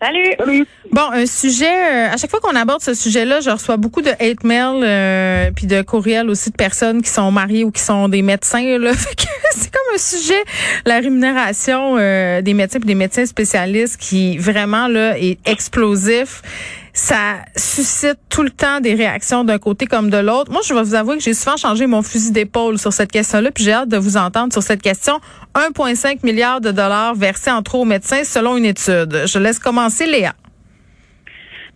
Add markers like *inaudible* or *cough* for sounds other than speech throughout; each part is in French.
Salut. Bon, un sujet, euh, à chaque fois qu'on aborde ce sujet-là, je reçois beaucoup de hate mail euh, puis de courriels aussi de personnes qui sont mariées ou qui sont des médecins. Là. *laughs* Fait que c'est comme un sujet, la rémunération euh, des médecins et des médecins spécialistes qui vraiment là est explosif. Ça suscite tout le temps des réactions d'un côté comme de l'autre. Moi, je vais vous avouer que j'ai souvent changé mon fusil d'épaule sur cette question-là, puis j'ai hâte de vous entendre sur cette question. 1,5 milliard de dollars versés en trop aux médecins selon une étude. Je laisse commencer Léa.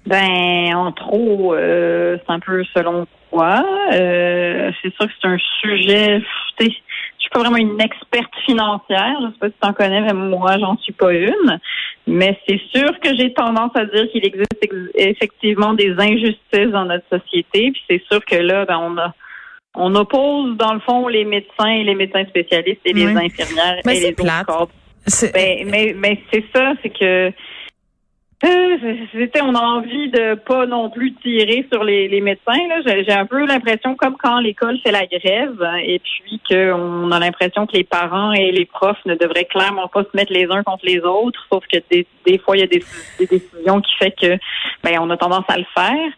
Ben, en trop, euh, c'est un peu selon quoi. Euh, c'est sûr que c'est un sujet. Je suis pas vraiment une experte financière. Je sais pas si tu en connais, mais moi, j'en suis pas une. Mais c'est sûr que j'ai tendance à dire qu'il existe effectivement des injustices dans notre société. Puis c'est sûr que là, ben, on a on oppose dans le fond les médecins et les médecins spécialistes et les infirmières Mais et les autres corps. Ben, mais mais c'est ça, c'est que on a envie de pas non plus tirer sur les, les médecins j'ai un peu l'impression comme quand l'école fait la grève hein, et puis qu'on a l'impression que les parents et les profs ne devraient clairement pas se mettre les uns contre les autres, sauf que des, des fois il y a des, des décisions qui fait que ben on a tendance à le faire.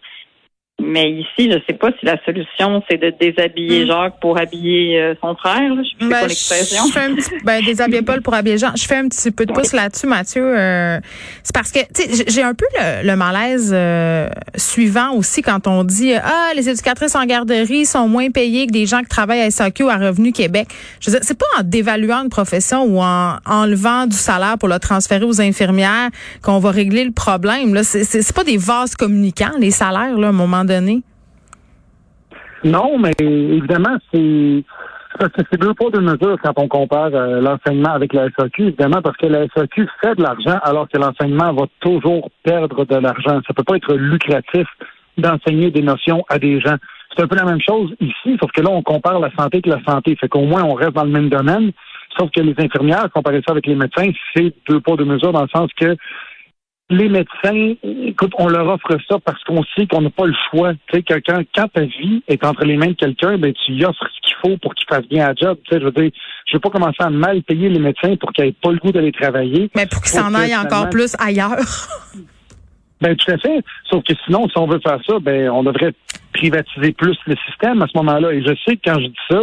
Mais ici, je sais pas si la solution c'est de déshabiller Hmm. Jacques pour habiller euh, son frère. Là. Je sais Ben, pas l'expression. ben, déshabiller *laughs* Paul pour habiller Jean. Je fais un petit peu de pouce là-dessus, Mathieu. Euh, c'est parce que, j'ai un peu le, le malaise euh, suivant aussi quand on dit, euh, ah, les éducatrices en garderie sont moins payées que des gens qui travaillent à SAQ ou à Revenu Québec. Je veux dire, c'est pas en dévaluant une profession ou en enlevant du salaire pour le transférer aux infirmières qu'on va régler le problème. Là, c'est pas des vases communicants, les salaires, là, à un moment donné. Non, mais évidemment, c'est que c'est deux poids, deux mesures quand on compare euh, l'enseignement avec la SAQ, évidemment, parce que la SAQ fait de l'argent alors que l'enseignement va toujours perdre de l'argent. Ça peut pas être lucratif d'enseigner des notions à des gens. C'est un peu la même chose ici, sauf que là, on compare la santé avec la santé. Fait qu'au moins, on reste dans le même domaine. Sauf que les infirmières, comparer ça avec les médecins, c'est deux poids, deux mesures dans le sens que les médecins, écoute, on leur offre ça parce qu'on sait qu'on n'a pas le choix. Tu sais, quand, quand ta vie est entre les mains de quelqu'un, ben tu y offres ce qu'il faut pour qu'il fasse bien la job. Tu sais, je veux dire, je veux pas commencer à mal payer les médecins pour qu'ils aient pas le goût d'aller travailler. Mais pour qu'ils s'en aillent encore plus ailleurs. *laughs* Ben tout à fait. Sauf que sinon, si on veut faire ça, ben on devrait privatiser plus le système à ce moment-là. Et je sais que quand je dis ça,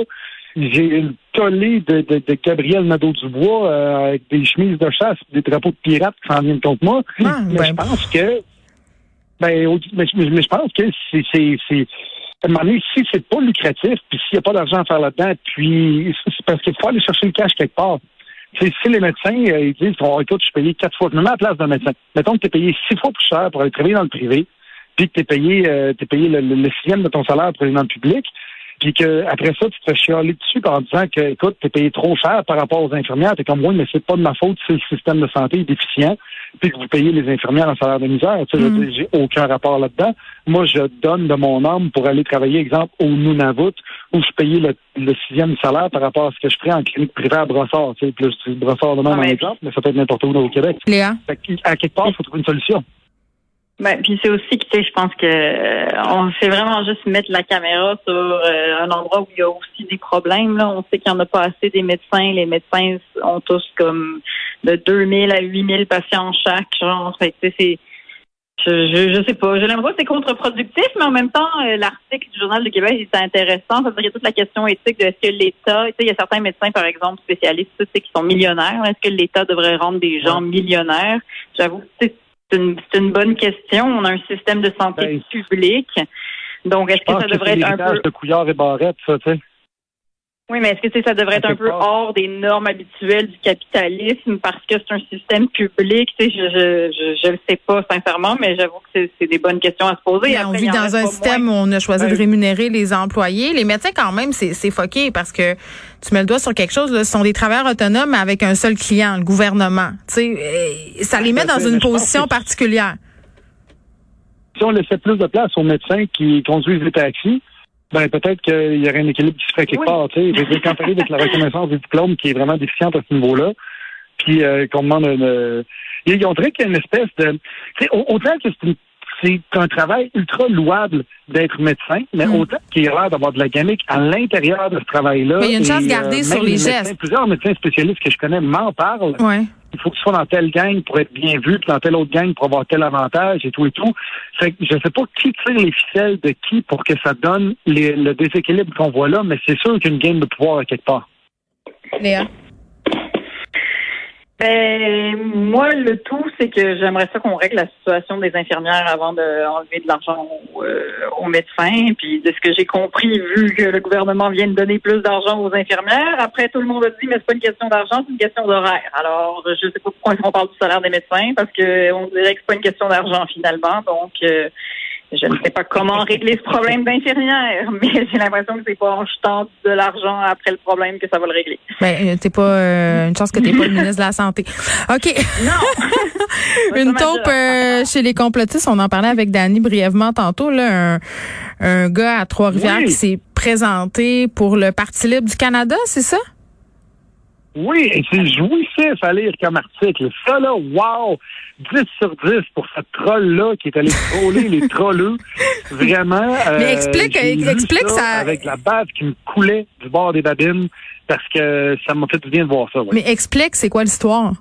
j'ai une tollée de, de, de Gabriel Nadeau-Dubois euh, avec des chemises de chasse, des drapeaux de pirates qui s'en viennent contre moi. Ah, mais ben, je pense que ben mais, je- mais je pense que c'est c'est c'est à un moment donné, si c'est pas lucratif, puis s'il n'y a pas d'argent à faire là-dedans, puis c'est parce qu'il faut aller chercher le cash quelque part. Tu sais, si les médecins euh, ils disent oh, écoute, je suis payé quatre fois, je me mets à la place d'un médecin. Mettons que tu es payé six fois plus cher pour aller travailler dans le privé, puis que tu es payé, euh, t'es payé le, le, le sixième de ton salaire pour aller dans le public, puis que après ça, tu te fais chialer dessus en disant que écoute, tu es payé trop cher par rapport aux infirmières, t'es comme oui, mais c'est pas de ma faute si le système de santé est déficient, puis que vous payez les infirmières en salaire de misère. Tu sais, dire, j'ai aucun rapport là-dedans. Moi, je donne de mon âme pour aller travailler, exemple, au Nunavut, où je payais le, le sixième salaire par rapport à ce que je ferais en clinique privée à Brossard. Tu sais, dis Brossard de même Ah, mais- exemple, mais ça peut être n'importe où au Québec. Léa? Fait à quelque part, il faut trouver une solution. Ben, puis c'est aussi que tu sais, je pense que euh, on fait vraiment juste mettre la caméra sur euh, un endroit où il y a aussi des problèmes. Là. On sait qu'il n'y en a pas assez des médecins. Les médecins ont tous comme de 2000 à 8000 patients chaque. Genre, fait tu sais, c'est je, je, sais pas. J'ai l'impression que c'est contre-productif, mais en même temps, euh, l'article du Journal de Québec est intéressant. Ça veut dire qu'il y a toute la question éthique de est-ce que l'État, tu sais, il y a certains médecins, par exemple, spécialistes, tu sais, qui sont millionnaires. Est-ce que l'État devrait rendre des gens millionnaires? J'avoue que c'est c'est une, une bonne question. On a un système de santé Ben, publique. Donc, est-ce que ça devrait être un peu... de Couillard et Barrette, ça, tu sais. Oui, mais est-ce que tu sais, ça devrait être un peu hors des normes habituelles du capitalisme parce que c'est un système public? Tu sais, je, je, je, je le sais pas sincèrement, mais j'avoue que c'est, c'est des bonnes questions à se poser. On vit dans un système moins. où on a choisi de rémunérer les employés. Les médecins, quand même, c'est c'est foqué parce que tu mets le doigt sur quelque chose. Là, ce sont des travailleurs autonomes mais avec un seul client, le gouvernement. Tu sais, ça les met dans une position particulière. Si on laissait plus de place aux médecins qui conduisent les taxis, ben peut-être qu'il y aurait un équilibre qui se ferait quelque Oui. part. Tu sais, quand tu avec la reconnaissance des diplômes qui est vraiment déficiente à ce niveau-là, puis euh, qu'on demande une... Ils ont dirait qu'il y a une espèce de... tu sais, au- Autant que c'est une- c'est un travail ultra louable d'être médecin, mais Mm. autant qu'il y a l'air d'avoir de la gamique à l'intérieur de ce travail-là. Mais il y a une chance gardée sur même les médecins- gestes. Plusieurs médecins spécialistes que je connais m'en parlent Ouais. il faut que tu sois dans telle gang pour être bien vu, puis dans telle autre gang pour avoir tel avantage et tout et tout. Fait que je sais pas qui tire les ficelles de qui pour que ça donne les- le déséquilibre qu'on voit là, mais c'est sûr qu'une game de pouvoir à quelque part. Léa? Ben, moi, le tout, c'est que j'aimerais ça qu'on règle la situation des infirmières avant d'enlever de l'argent aux, euh, aux médecins. Puis, de ce que j'ai compris, vu que le gouvernement vient de donner plus d'argent aux infirmières, après, tout le monde a dit, mais c'est pas une question d'argent, c'est une question d'horaire. Alors, je sais pas pourquoi on parle du salaire des médecins, parce que on dirait que c'est pas une question d'argent, finalement. Donc, euh, je ne sais pas comment régler ce problème d'infirmière, *laughs* mais j'ai l'impression que c'est pas en jetant de l'argent après le problème que ça va le régler. Ben, euh, t'es pas euh, une chance que t'es pas le ministre de la Santé. *laughs* OK. Non! *laughs* Une taupe euh, chez les complotistes, on en parlait avec Dany brièvement tantôt, là, un, un gars à Trois-Rivières Oui. qui s'est présenté pour le Parti libre du Canada, c'est ça? Oui, et c'est jouissif à lire comme article. Ça, là, wow! 10 sur 10 pour ce troll-là qui est allé troller les trolleux. *laughs* Vraiment. euh, Mais explique- explique ça. Avec la bave qui me coulait du bord des babines parce que ça m'a fait du bien de voir ça. ouais. Mais explique, c'est quoi l'histoire?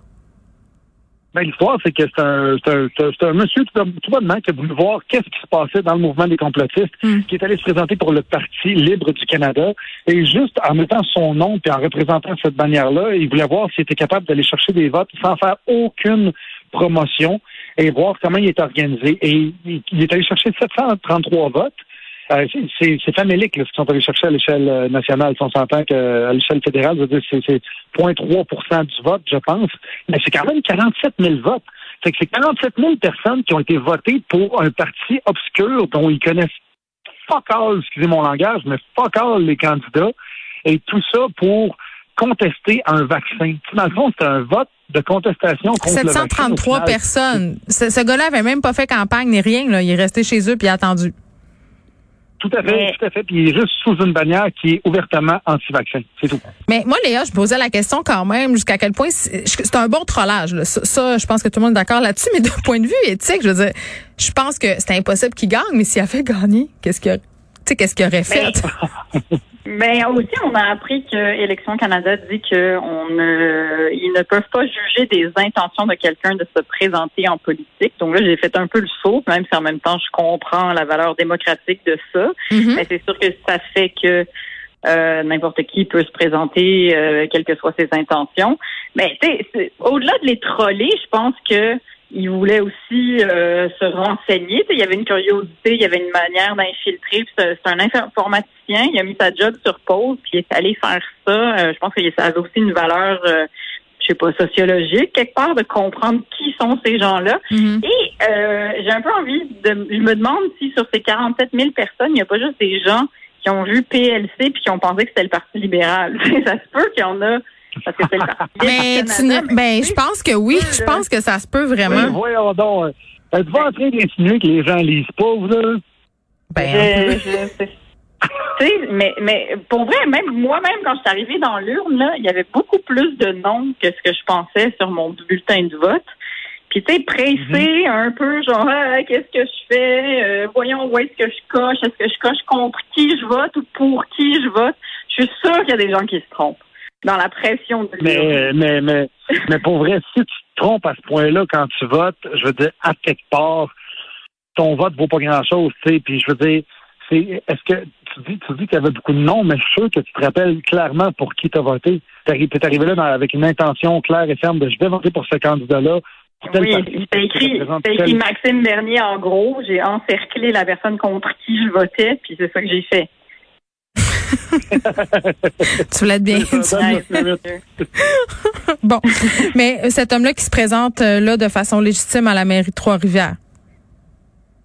Ben, l'histoire, c'est que c'est un, un, un- monsieur tout, bonnement qui a voulu voir qu'est-ce qui se passait dans le mouvement des complotistes, Hmm. qui est allé se présenter pour le Parti libre du Canada. Et juste en mettant son nom puis en représentant cette bannière-là, il voulait voir s'il était capable d'aller chercher des votes sans faire aucune promotion et voir comment il est organisé. Et il, il est allé chercher 733 votes. Euh, c'est- c'est c'est famélique ce qu'ils sont allés chercher à l'échelle euh, nationale. Si on s'entend qu'à l'échelle fédérale, c'est c'est 0,3 du vote, je pense. Mais c'est quand même 47 000 votes. Fait que c'est 47 000 personnes qui ont été votées pour un parti obscur dont ils connaissent fuck all, excusez mon langage, mais fuck all les candidats. Et tout ça pour contester un vaccin. Dans le fond, c'est un vote de contestation contre le vaccin. 733 personnes. Ce, ce gars-là avait même pas fait campagne ni rien, là. Il est resté chez eux puis a attendu. Tout à fait, Mais- tout à fait. Puis il est juste sous une bannière qui est ouvertement anti-vaccin. C'est tout. Mais moi, Léa, je posais la question quand même jusqu'à quel point c'est un bon trollage. là. Ça, ça, je pense que tout le monde est d'accord là-dessus. Mais d'un *laughs* point de vue éthique, je veux dire, je pense que c'est impossible qu'il gagne. Mais s'il avait gagné, qu'est-ce qu'il a- tu sais, qu'est-ce qu'il aurait fait? *laughs* Ben aussi, on a appris que Élections Canada dit que on ne, ils ne peuvent pas juger des intentions de quelqu'un de se présenter en politique. Donc là, j'ai fait un peu le saut, même si en même temps, je comprends la valeur démocratique de ça. Mhm. Mais c'est sûr que ça fait que euh, n'importe qui peut se présenter, euh, quelles que soient ses intentions. Mais tu au-delà de les troller, je pense que il voulait aussi euh, se renseigner. Il y avait une curiosité, il y avait une manière d'infiltrer. C'est un informaticien. Il a mis sa job sur pause, puis il est allé faire ça. Euh, je pense que ça avait aussi une valeur, euh, je sais pas, sociologique quelque part de comprendre qui sont ces gens-là. Mhm. Et euh, j'ai un peu envie de. Je me demande si sur ces 47 000 personnes, il n'y a pas juste des gens qui ont vu PLC puis qui ont pensé que c'était le Parti libéral. *laughs* ça se peut qu'il y en a parce que c'est le *laughs* Mais ne, ben, je pense que oui. Je pense que ça se peut Mais vraiment. voyons donc. euh, Êtes-vous en train d'insinuer que les gens lisent pas, vous, là? Ben. Je- je- mais, mais pour vrai, même moi-même, quand je suis arrivée dans l'urne, là, il y avait beaucoup plus de noms que ce que je pensais sur mon bulletin de vote. Puis, tu sais, pressé, un peu, genre, Ah, qu'est-ce que je fais? Euh, voyons où est-ce que je coche? Est-ce que je coche contre qui je vote ou pour qui je vote? Je suis sûre qu'il y a des gens qui se trompent dans la pression de. Mais, mais, mais, *laughs* mais pour vrai, si tu te trompes à ce point-là quand tu votes, je veux dire, à quelque part, ton vote vaut pas grand-chose, tu sais. Puis je veux dire, c'est, est-ce que tu dis, tu dis qu'il y avait beaucoup de noms, mais je suis sûr que tu te rappelles clairement pour qui tu as voté. Tu es arrivé là dans- avec une intention claire et ferme de je vais voter pour ce candidat-là. Oui, c'était écrit, écrit Maxime Bernier en gros. J'ai encerclé la personne contre qui je votais, puis c'est ça que j'ai fait. *laughs* Tu voulais être bien. *laughs* Bon. Mais euh, cet homme-là qui se présente euh, là de façon légitime à la mairie de Trois-Rivières.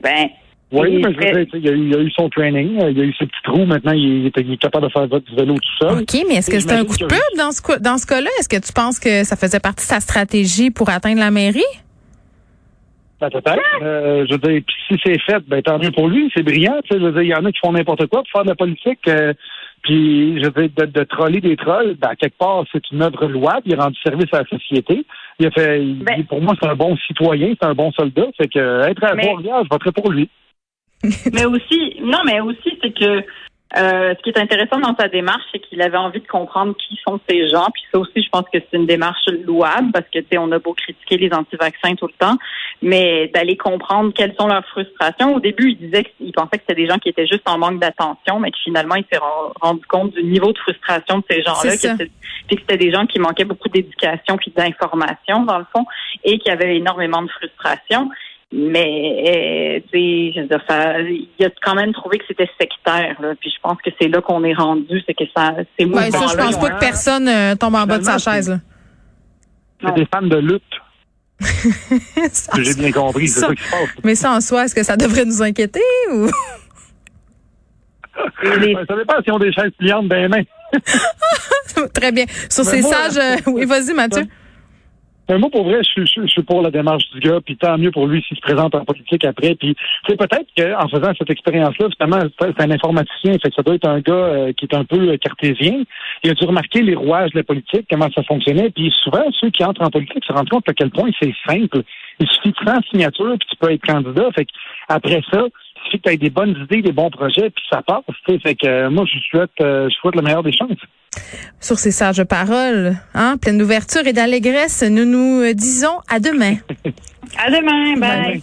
Ben, Oui, Et mais je il, a eu, il a eu son training, euh, il a eu ses petits trous, maintenant il est, il est capable de faire du vélo tout seul. OK, mais est-ce que c'est un coup de pub dans ce, dans ce cas-là? Est-ce que tu penses que ça faisait partie de sa stratégie pour atteindre la mairie? Ben, peut-être. Euh, je veux dire, si c'est fait, ben tant mieux pour lui, c'est brillant. Tu sais, je veux dire, il y en a qui font n'importe quoi pour faire de la politique. Euh, Puis, je veux dire, de, de troller des trolls, ben, quelque part, c'est une œuvre louable. Il a rendu service à la société. Il a fait, il- Ben- pour moi, c'est un bon citoyen, c'est un bon soldat. Fait que, euh, être à Mais- Bourg-Rivière, je voterai pour lui. *laughs* mais aussi, non, mais aussi, c'est que euh, ce qui est intéressant dans sa démarche, c'est qu'il avait envie de comprendre qui sont ces gens. Puis ça aussi, je pense que c'est une démarche louable parce que, tu sais, on a beau critiquer les anti-vaccins tout le temps, mais d'aller comprendre quelles sont leurs frustrations. Au début, il disait qu'il pensait que c'était des gens qui étaient juste en manque d'attention, mais que finalement, il s'est ren- rendu compte du niveau de frustration de ces gens-là, C'est que c'est- puis que c'était des gens qui manquaient beaucoup d'éducation puis d'information, dans le fond, et qui avaient énormément de frustration. Mais, euh, tu sais, il a quand même trouvé que c'était sectaire. Là. Puis je pense que c'est là qu'on est rendu, c'est que ça, ces Ouais, ça, je pense pas que personne euh, tombe en bas de sa chaise. Là. C'est des fans de lutte, *laughs* j'ai bien compris. C'est Ça- ça qui se passe. Mais ça en soi, est-ce que ça devrait nous inquiéter ou? Les- Ça dépend s'ils ont des chaises pliantes dans les mains. *laughs* très bien. Sur Mais ces moi, sages, euh, *laughs* oui, vas-y Mathieu. Mais moi, pour vrai, je, suis- je, je suis pour la démarche du gars, puis tant mieux pour lui s'il se présente en politique après. Puis, c'est peut-être qu'en faisant cette expérience-là, justement, c'est un informaticien, fait que ça doit être un gars euh, qui est un peu euh, cartésien. Il a dû remarquer les rouages de la politique, comment ça fonctionnait. Puis souvent, ceux qui entrent en politique se rendent compte à quel point c'est simple. Il suffit de 100 signatures, puis tu peux être candidat. Fait que après ça, suffit que tu aies des bonnes idées, des bons projets, puis ça passe. tu sais. Fait que euh, moi, je souhaite, euh, je souhaite le meilleur des chances. Sur ces sages paroles, hein, pleine d'ouverture et d'allégresse, nous nous euh, disons à demain. *laughs* À demain, bye. Bye.